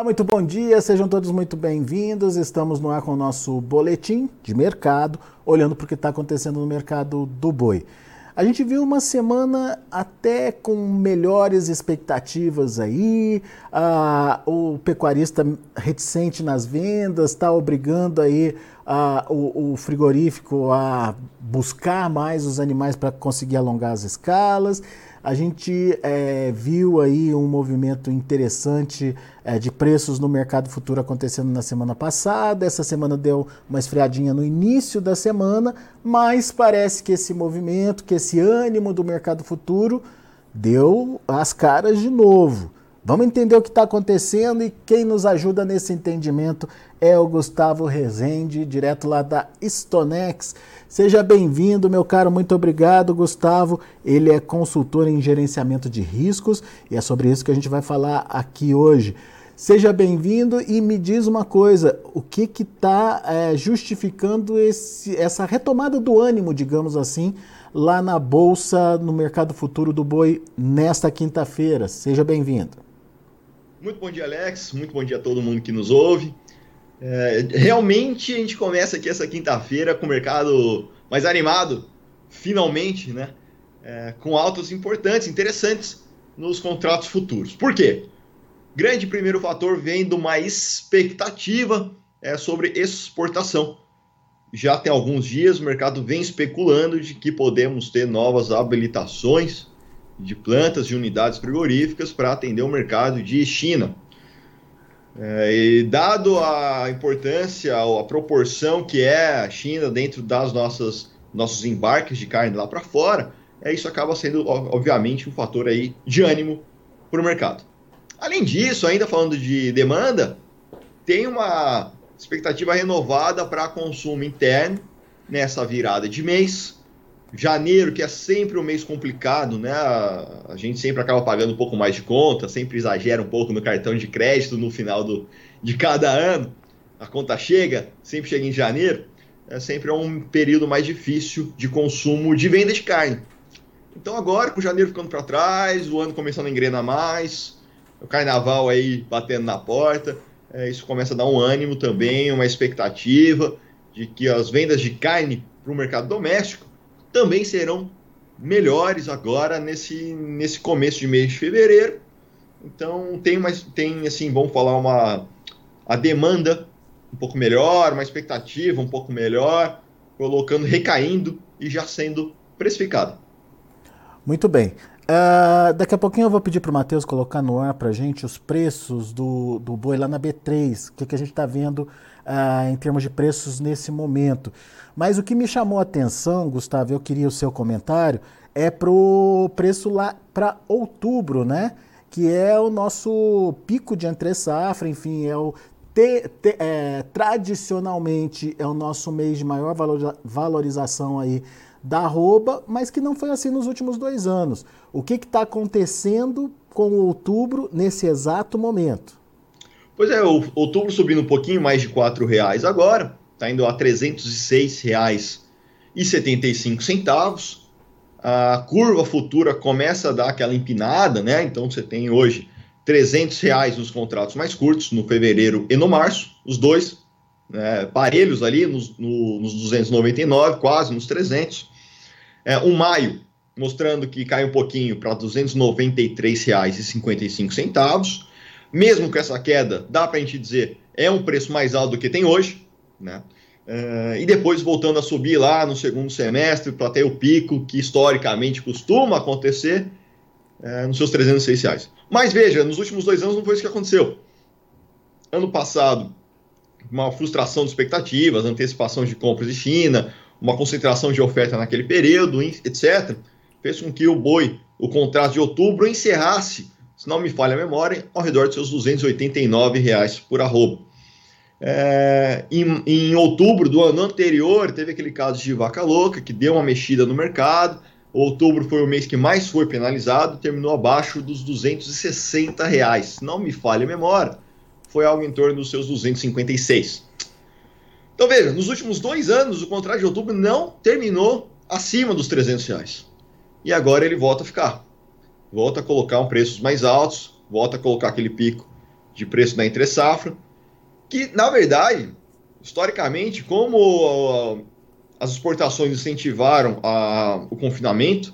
Olá, muito bom dia, sejam todos muito bem-vindos. Estamos no ar com o nosso boletim de mercado, olhando para o que está acontecendo no mercado do boi. A gente viu uma semana até com melhores expectativas aí. Ah, o pecuarista reticente nas vendas está obrigando aí ah, o, o, frigorífico a buscar mais os animais para conseguir alongar as escalas. A gente é, viu aí um movimento interessante é, de preços no mercado futuro acontecendo na semana passada. Essa semana deu uma esfriadinha no início da semana, mas parece que esse movimento, que esse ânimo do mercado futuro deu as caras de novo. Vamos entender o que está acontecendo e quem nos ajuda nesse entendimento é o Gustavo Rezende, direto lá da Stonex. Seja bem-vindo, meu caro, muito obrigado, Gustavo. Ele é consultor em gerenciamento de riscos e é sobre isso que a gente vai falar aqui hoje. Seja bem-vindo e me diz uma coisa: o que está é, justificando esse, essa retomada do ânimo, digamos assim, lá na Bolsa, no mercado futuro do boi, nesta quinta-feira? Seja bem-vindo. Muito bom dia, Alex. Muito bom dia a todo mundo que nos ouve. É, realmente a gente começa aqui essa quinta-feira com o mercado mais animado, finalmente, né? É, com altas importantes, interessantes nos contratos futuros. Por quê? Grande primeiro fator vem de uma expectativa é, sobre exportação. Já tem alguns dias o mercado vem especulando de que podemos ter novas habilitações de plantas e unidades frigoríficas para atender o mercado de China. É, e dado a importância, a proporção que é a China dentro das nossas nossos embarques de carne lá para fora, é, isso acaba sendo, obviamente, um fator aí de ânimo para o mercado. Além disso, ainda falando de demanda, tem uma expectativa renovada para consumo interno nessa virada de mês. Janeiro, que é sempre um mês complicado, né? A gente sempre acaba pagando um pouco mais de conta, sempre exagera um pouco no cartão de crédito no final do, de cada ano. A conta chega, sempre chega em janeiro. É sempre um período mais difícil de consumo de venda de carne. Então agora, com janeiro ficando para trás, o ano começando a engrenar mais, o carnaval aí batendo na porta, é, isso começa a dar um ânimo também, uma expectativa de que as vendas de carne para o mercado doméstico também serão melhores agora nesse, nesse começo de mês de fevereiro. Então tem mais tem assim, vamos falar uma a demanda um pouco melhor, uma expectativa um pouco melhor, colocando recaindo e já sendo precificada. Muito bem. Uh, daqui a pouquinho eu vou pedir para o Matheus colocar no ar para gente os preços do, do boi lá na B3, o que, que a gente está vendo uh, em termos de preços nesse momento. Mas o que me chamou a atenção, Gustavo, eu queria o seu comentário, é para o preço lá para outubro, né? Que é o nosso pico de entre safra, enfim, é o te, te, é, tradicionalmente é o nosso mês de maior valorização aí da arroba, mas que não foi assim nos últimos dois anos. O que está acontecendo com o outubro nesse exato momento? Pois é, o outubro subindo um pouquinho mais de R$ reais agora, está indo a R$ 306,75. A curva futura começa a dar aquela empinada, né? Então você tem hoje R$ reais nos contratos mais curtos, no fevereiro e no março, os dois né, parelhos ali nos, no, nos 299, quase nos 300. É, o maio, mostrando que cai um pouquinho para R$ 293,55. Mesmo com essa queda, dá para a gente dizer é um preço mais alto do que tem hoje, né? Uh, e depois voltando a subir lá no segundo semestre para ter o pico que historicamente costuma acontecer uh, nos seus 306 reais. Mas veja, nos últimos dois anos não foi isso que aconteceu. Ano passado, uma frustração de expectativas, antecipação de compras de China, uma concentração de oferta naquele período, etc., fez com que o boi, o contrato de outubro, encerrasse, se não me falha a memória, ao redor de seus 289 reais por arroba. É, em, em, outubro do ano anterior, teve aquele caso de vaca louca, que deu uma mexida no mercado. Outubro foi o mês que mais foi penalizado, terminou abaixo dos 260 reais. Não me falha a memória, foi algo em torno dos seus 256. Então veja, nos últimos dois anos o contrato de outubro não terminou acima dos 300 reais. E agora ele volta a ficar. Volta a colocar um preços mais altos, volta a colocar aquele pico de preço da entre safra, que na verdade, historicamente, como as exportações incentivaram a, o confinamento,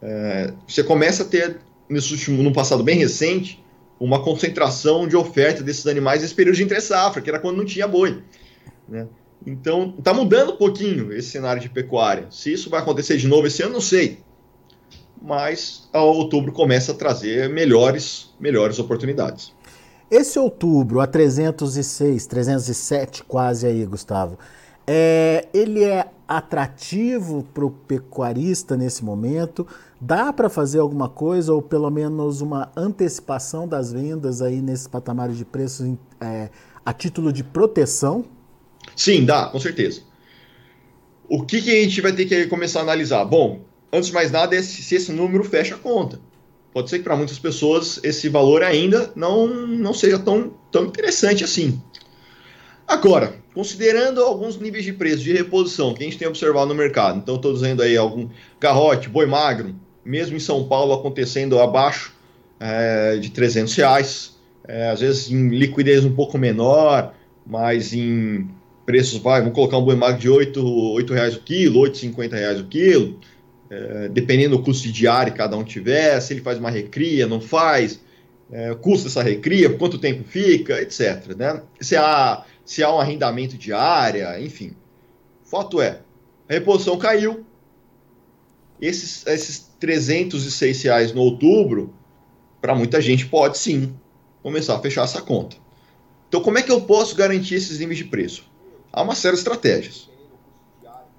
é, você começa a ter, nesse último, no passado bem recente, uma concentração de oferta desses animais nesse período de entre safra, que era quando não tinha boi. Né? Então, está mudando um pouquinho esse cenário de pecuária. Se isso vai acontecer de novo esse ano, não sei. Mas a outubro começa a trazer melhores, melhores oportunidades. Esse outubro, a 306, 307 quase aí, Gustavo, é, ele é atrativo para o pecuarista nesse momento? Dá para fazer alguma coisa ou pelo menos uma antecipação das vendas aí nesses patamares de preços é, a título de proteção? Sim, dá, com certeza. O que, que a gente vai ter que começar a analisar? Bom, antes de mais nada, é se esse número fecha a conta. Pode ser que para muitas pessoas esse valor ainda não, não seja tão, tão interessante assim. Agora, considerando alguns níveis de preço de reposição que a gente tem observado no mercado, então estou dizendo aí algum garrote, boi magro, mesmo em São Paulo acontecendo abaixo é, de 300 reais, é, às vezes em liquidez um pouco menor, mas em preços, vai, vamos colocar um boi magro de 8, 8 reais o quilo, 8,50 reais o quilo, é, dependendo do custo de diário que cada um tiver, se ele faz uma recria, não faz, é, custo dessa recria, quanto tempo fica, etc. Né? Se, há, se há um arrendamento diário, enfim. Fato é, a reposição caiu, esses, esses 306 reais no outubro, para muita gente pode sim começar a fechar essa conta. Então, como é que eu posso garantir esses níveis de preço? Há uma série de estratégias.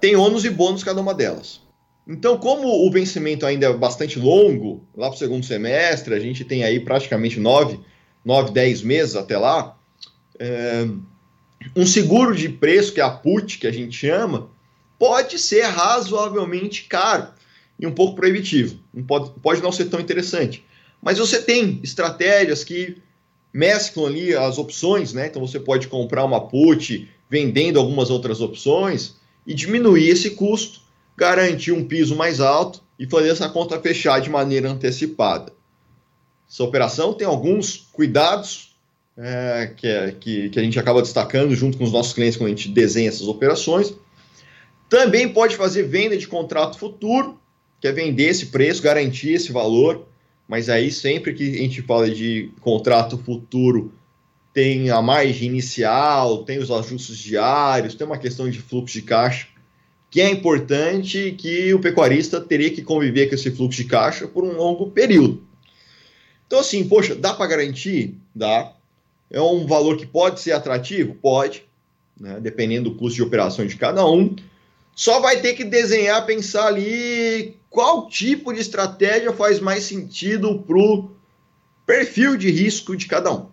Tem ônus e bônus cada uma delas. Então, como o vencimento ainda é bastante longo, lá para o segundo semestre, a gente tem aí praticamente 9, 9 10 meses até lá, é, um seguro de preço, que é a PUT, que a gente chama, pode ser razoavelmente caro e um pouco proibitivo. Não pode, pode não ser tão interessante. Mas você tem estratégias que mesclam ali as opções, né? Então você pode comprar uma put vendendo algumas outras opções e diminuir esse custo, garantir um piso mais alto e fazer essa conta fechar de maneira antecipada. Essa operação tem alguns cuidados é, que, é, que, que a gente acaba destacando junto com os nossos clientes quando a gente desenha essas operações. Também pode fazer venda de contrato futuro, que é vender esse preço, garantir esse valor, mas aí sempre que a gente fala de contrato futuro, tem a margem inicial, tem os ajustes diários, tem uma questão de fluxo de caixa, que é importante que o pecuarista teria que conviver com esse fluxo de caixa por um longo período. Então, assim, poxa, dá para garantir? Dá. É um valor que pode ser atrativo? Pode, né? dependendo do custo de operação de cada um. Só vai ter que desenhar, pensar ali qual tipo de estratégia faz mais sentido para o perfil de risco de cada um.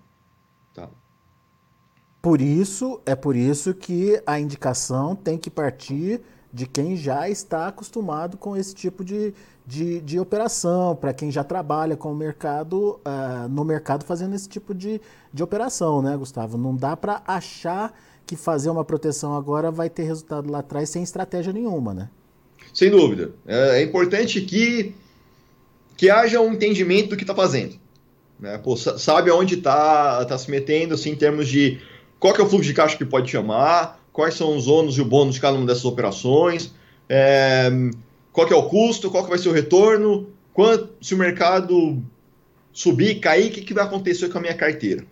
Por isso, é por isso que a indicação tem que partir de quem já está acostumado com esse tipo de, de, de operação, para quem já trabalha com o mercado, uh, no mercado fazendo esse tipo de, de operação, né, Gustavo? Não dá para achar que fazer uma proteção agora vai ter resultado lá atrás sem estratégia nenhuma, né? Sem dúvida. É, é importante que, que haja um entendimento do que está fazendo. Né? Pô, sabe aonde está tá se metendo, assim, em termos de qual que é o fluxo de caixa que pode chamar, quais são os ônus e o bônus de cada uma dessas operações, é, qual que é o custo, qual que vai ser o retorno, quanto, se o mercado subir, cair, o que, que vai acontecer com a minha carteira.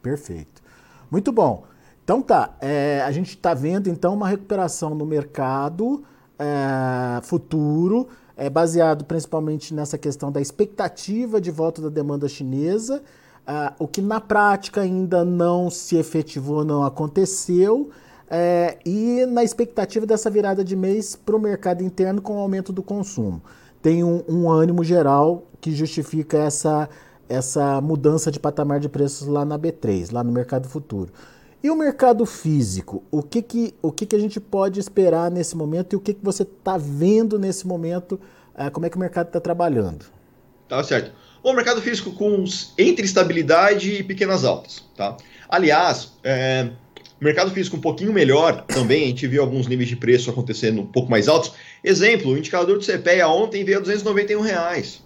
Perfeito. Muito bom. Então tá, é, a gente está vendo então uma recuperação no mercado é, futuro, é, baseado principalmente nessa questão da expectativa de volta da demanda chinesa Uh, o que na prática ainda não se efetivou, não aconteceu, é, e na expectativa dessa virada de mês para o mercado interno com o aumento do consumo. Tem um, um, ânimo geral que justifica essa, essa mudança de patamar de preços lá na B3, lá no mercado futuro. E o mercado físico? O que, que, o que, que a gente pode esperar nesse momento e o que, que você está vendo nesse momento? Uh, como é que o mercado está trabalhando? Tá certo o mercado físico com entre estabilidade e pequenas altas. Tá? Aliás, é, mercado físico um pouquinho melhor também, a gente viu alguns níveis de preço acontecendo um pouco mais altos. Exemplo, o indicador do CPEA ontem veio a 291 reais.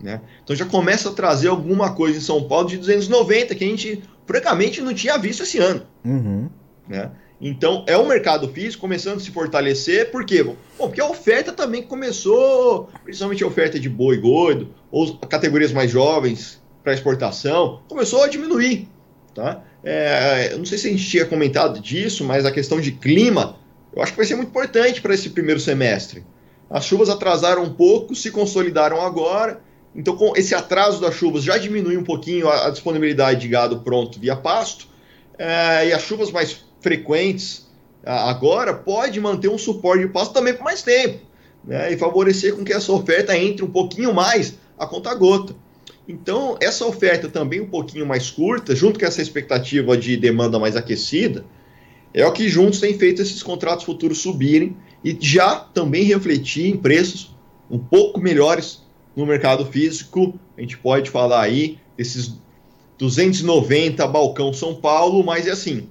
Né? Então já começa a trazer alguma coisa em São Paulo de 290 que a gente francamente não tinha visto esse ano. Uhum. Né? Então é um mercado físico começando a se fortalecer, por quê? Bom, porque a oferta também começou, principalmente a oferta de boi gordo, ou categorias mais jovens para exportação, começou a diminuir. Tá? É, eu não sei se a gente tinha comentado disso, mas a questão de clima, eu acho que vai ser muito importante para esse primeiro semestre. As chuvas atrasaram um pouco, se consolidaram agora, então, com esse atraso das chuvas já diminui um pouquinho a, a disponibilidade de gado pronto via pasto, é, e as chuvas mais frequentes agora pode manter um suporte de pasto também por mais tempo, né, e favorecer com que essa oferta entre um pouquinho mais a conta gota. Então, essa oferta também um pouquinho mais curta, junto com essa expectativa de demanda mais aquecida, é o que juntos tem feito esses contratos futuros subirem e já também refletir em preços um pouco melhores no mercado físico. A gente pode falar aí desses 290 balcão São Paulo, mas é assim.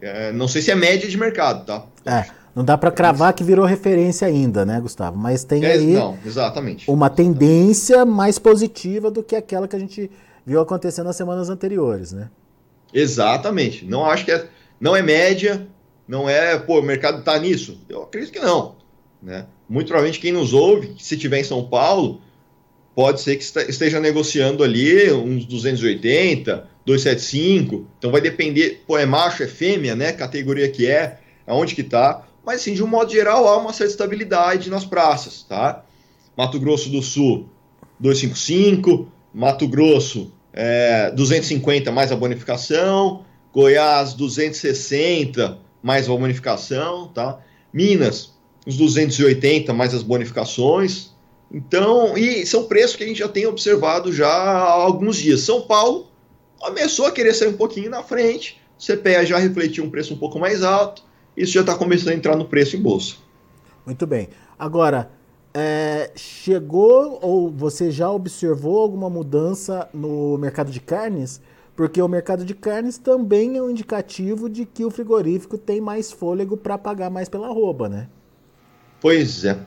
É, não sei se é média de mercado, tá? É, não dá para cravar que virou referência ainda, né, Gustavo? Mas tem é, aí não, exatamente. uma tendência mais positiva do que aquela que a gente viu acontecendo nas semanas anteriores, né? Exatamente. Não acho que é, não é média, não é, pô, o mercado está nisso. Eu acredito que não, né? Muito provavelmente quem nos ouve, se estiver em São Paulo, pode ser que esteja negociando ali uns 280, 275. Então vai depender, pô, é macho, é fêmea, né? Categoria que é, aonde que tá. Mas assim, de um modo geral, há uma certa estabilidade nas praças, tá? Mato Grosso do Sul, 255, Mato Grosso, é, 250 mais a bonificação, Goiás, 260 mais a bonificação, tá? Minas, uns 280 mais as bonificações, então, e são preços que a gente já tem observado já há alguns dias. São Paulo começou a querer sair um pouquinho na frente, CPEA já refletiu um preço um pouco mais alto, isso já está começando a entrar no preço em bolsa. Muito bem. Agora, é, chegou ou você já observou alguma mudança no mercado de carnes? Porque o mercado de carnes também é um indicativo de que o frigorífico tem mais fôlego para pagar mais pela roupa, né? Pois é.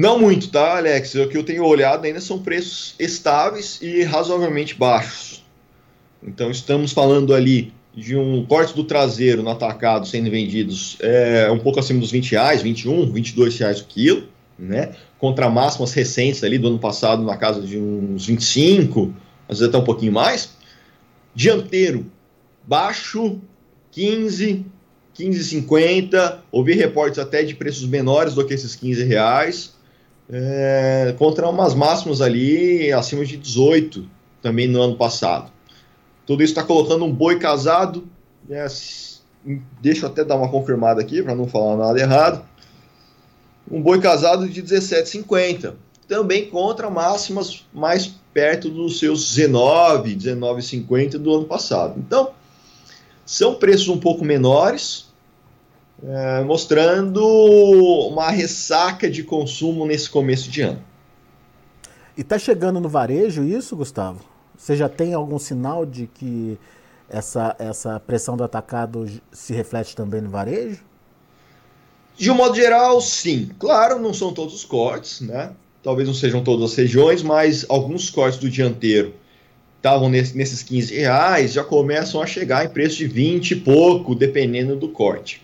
Não muito, tá, Alex? O que eu tenho olhado ainda são preços estáveis e razoavelmente baixos. Então estamos falando ali de um corte do traseiro no atacado sendo vendidos é, um pouco acima dos 20 reais, 21, 22 reais o quilo, né? Contra máximas recentes ali do ano passado na casa de uns 25, às vezes até um pouquinho mais. Dianteiro baixo, 15, 15,50. Ouvi reportes até de preços menores do que esses 15 reais é, contra umas máximas ali acima de 18 também no ano passado. Tudo isso está colocando um boi casado, né, deixa eu até dar uma confirmada aqui para não falar nada errado. Um boi casado de 17,50, também contra máximas mais perto dos seus 19, 19,50 do ano passado. Então, são preços um pouco menores, é, mostrando uma ressaca de consumo nesse começo de ano. E está chegando no varejo isso, Gustavo? Você já tem algum sinal de que essa, essa pressão do atacado se reflete também no varejo? De um modo geral, sim. Claro, não são todos os cortes, né? Talvez não sejam todas as regiões, mas alguns cortes do dianteiro estavam nesse, nesses 15 reais, já começam a chegar em preço de 20 e pouco, dependendo do corte.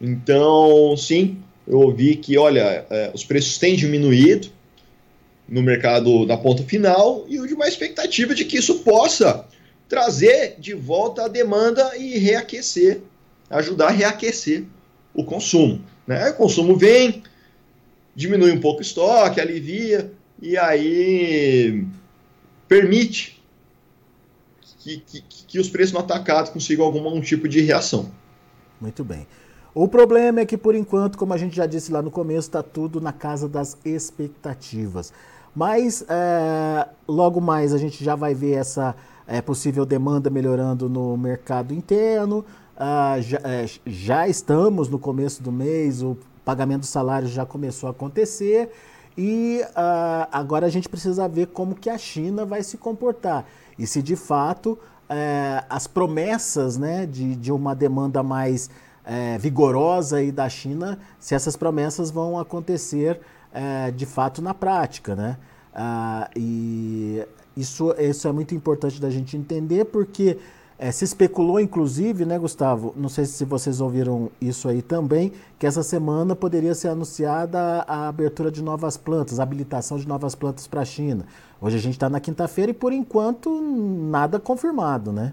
Então, sim, eu ouvi que, olha, é, os preços têm diminuído no mercado na ponta final e de uma expectativa de que isso possa trazer de volta a demanda e reaquecer, ajudar a reaquecer o consumo. Né? O consumo vem, diminui um pouco o estoque, alivia, e aí permite que, que, que os preços no atacado consigam algum tipo de reação. Muito bem. O problema é que, por enquanto, como a gente já disse lá no começo, está tudo na casa das expectativas. Mas é, logo mais a gente já vai ver essa é, possível demanda melhorando no mercado interno. Ah, já, é, já, estamos no começo do mês, o pagamento do salário já começou a acontecer. E ah, agora a gente precisa ver como que a China vai se comportar. E se de fato as promessas né, de, de uma demanda mais é, vigorosa aí da China se essas promessas vão acontecer é, de fato na prática, né? Ah, e isso, isso é muito importante da gente entender porque é, se especulou, inclusive, né, Gustavo? Não sei se vocês ouviram isso aí também, que essa semana poderia ser anunciada a abertura de novas plantas, a habilitação de novas plantas para a China. Hoje a gente está na quinta-feira e, por enquanto, nada confirmado, né?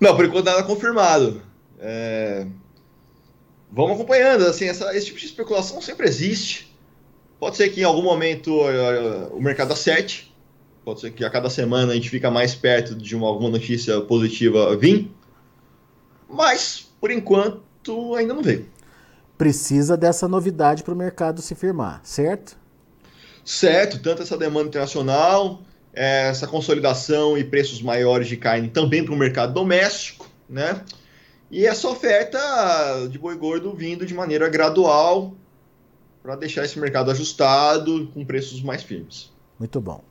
Não, por enquanto nada confirmado. É... Vamos acompanhando, assim, essa, esse tipo de especulação sempre existe. Pode ser que em algum momento uh, o mercado acerte, Pode ser que a cada semana a gente fica mais perto de uma, alguma notícia positiva vir. Mas, por enquanto, ainda não veio. Precisa dessa novidade para o mercado se firmar, certo? Certo, tanto essa demanda internacional, essa consolidação e preços maiores de carne também para o mercado doméstico, né? E essa oferta de boi gordo vindo de maneira gradual para deixar esse mercado ajustado com preços mais firmes. Muito bom.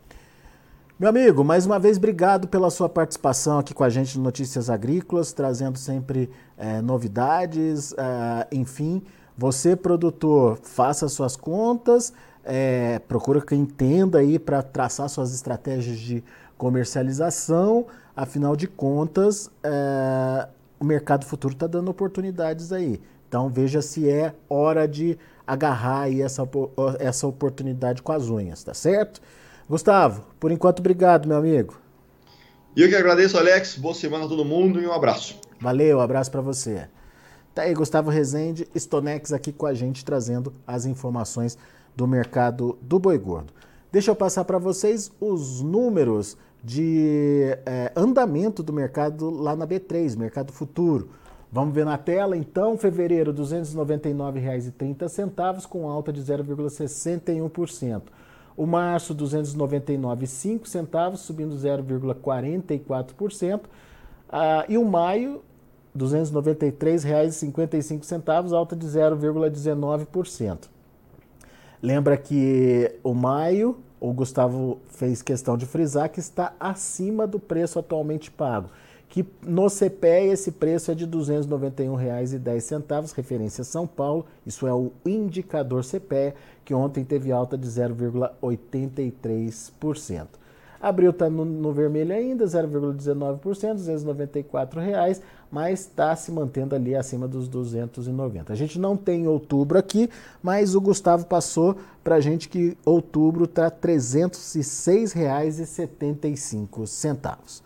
Meu amigo, mais uma vez obrigado pela sua participação aqui com a gente no Notícias Agrícolas, trazendo sempre é, novidades, é, enfim. Você, produtor, faça suas contas, é, procura quem entenda aí para traçar suas estratégias de comercialização. Afinal de contas, é, o mercado futuro está dando oportunidades aí. Então veja se é hora de agarrar aí essa, essa oportunidade com as unhas, tá certo? Gustavo, por enquanto, obrigado, meu amigo. E eu que agradeço, Alex. Boa semana a todo mundo e um abraço. Valeu, um abraço para você. Tá aí, Gustavo Rezende, Stonex aqui com a gente, trazendo as informações do mercado do boi gordo. Deixa eu passar para vocês os números de é, andamento do mercado lá na B3, mercado futuro. Vamos ver na tela, então, fevereiro, R$ 299,30, com alta de 0,61%. O março, R$ 299,05 centavos, subindo 0,44%. Ah, e o maio, R$ 293,55, alta de 0,19%. Lembra que o maio, o Gustavo fez questão de frisar que está acima do preço atualmente pago que no CPE esse preço é de R$ 291,10, referência São Paulo, isso é o indicador CPE, que ontem teve alta de 0,83%. Abril está no, no, vermelho ainda, 0,19%, R$ reais, mas está se mantendo ali acima dos 290. A gente não tem outubro aqui, mas o Gustavo passou para a gente que outubro está R$ 306,75.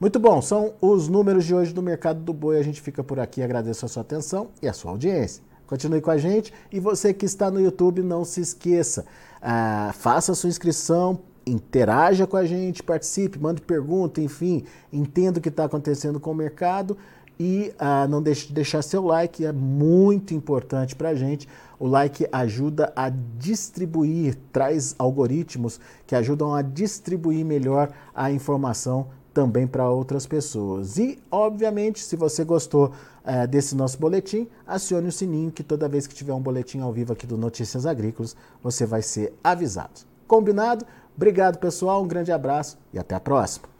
Muito bom, são os números de hoje do mercado do boi. A gente fica por aqui, agradeço a sua atenção e a sua audiência. Continue com a gente e você que está no YouTube, não se esqueça, ah, faça a sua inscrição, interaja com a gente, participe, mande pergunta, enfim, entenda o que está acontecendo com o mercado e ah, não deixe de deixar seu like, é muito importante para a gente. O like ajuda a distribuir, traz algoritmos que ajudam a distribuir melhor a informação também para outras pessoas. E, obviamente, se você gostou é, desse nosso boletim, acione o sininho que toda vez que tiver um boletim ao vivo aqui do Notícias Agrícolas, você vai ser avisado. Combinado? Obrigado, pessoal. Um grande abraço e até a próxima.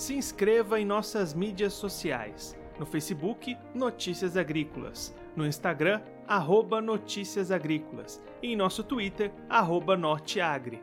se inscreva em nossas mídias sociais. No Facebook, Notícias Agrícolas. No Instagram, arroba Notícias Agrícolas. E em nosso Twitter, arroba Norteagri.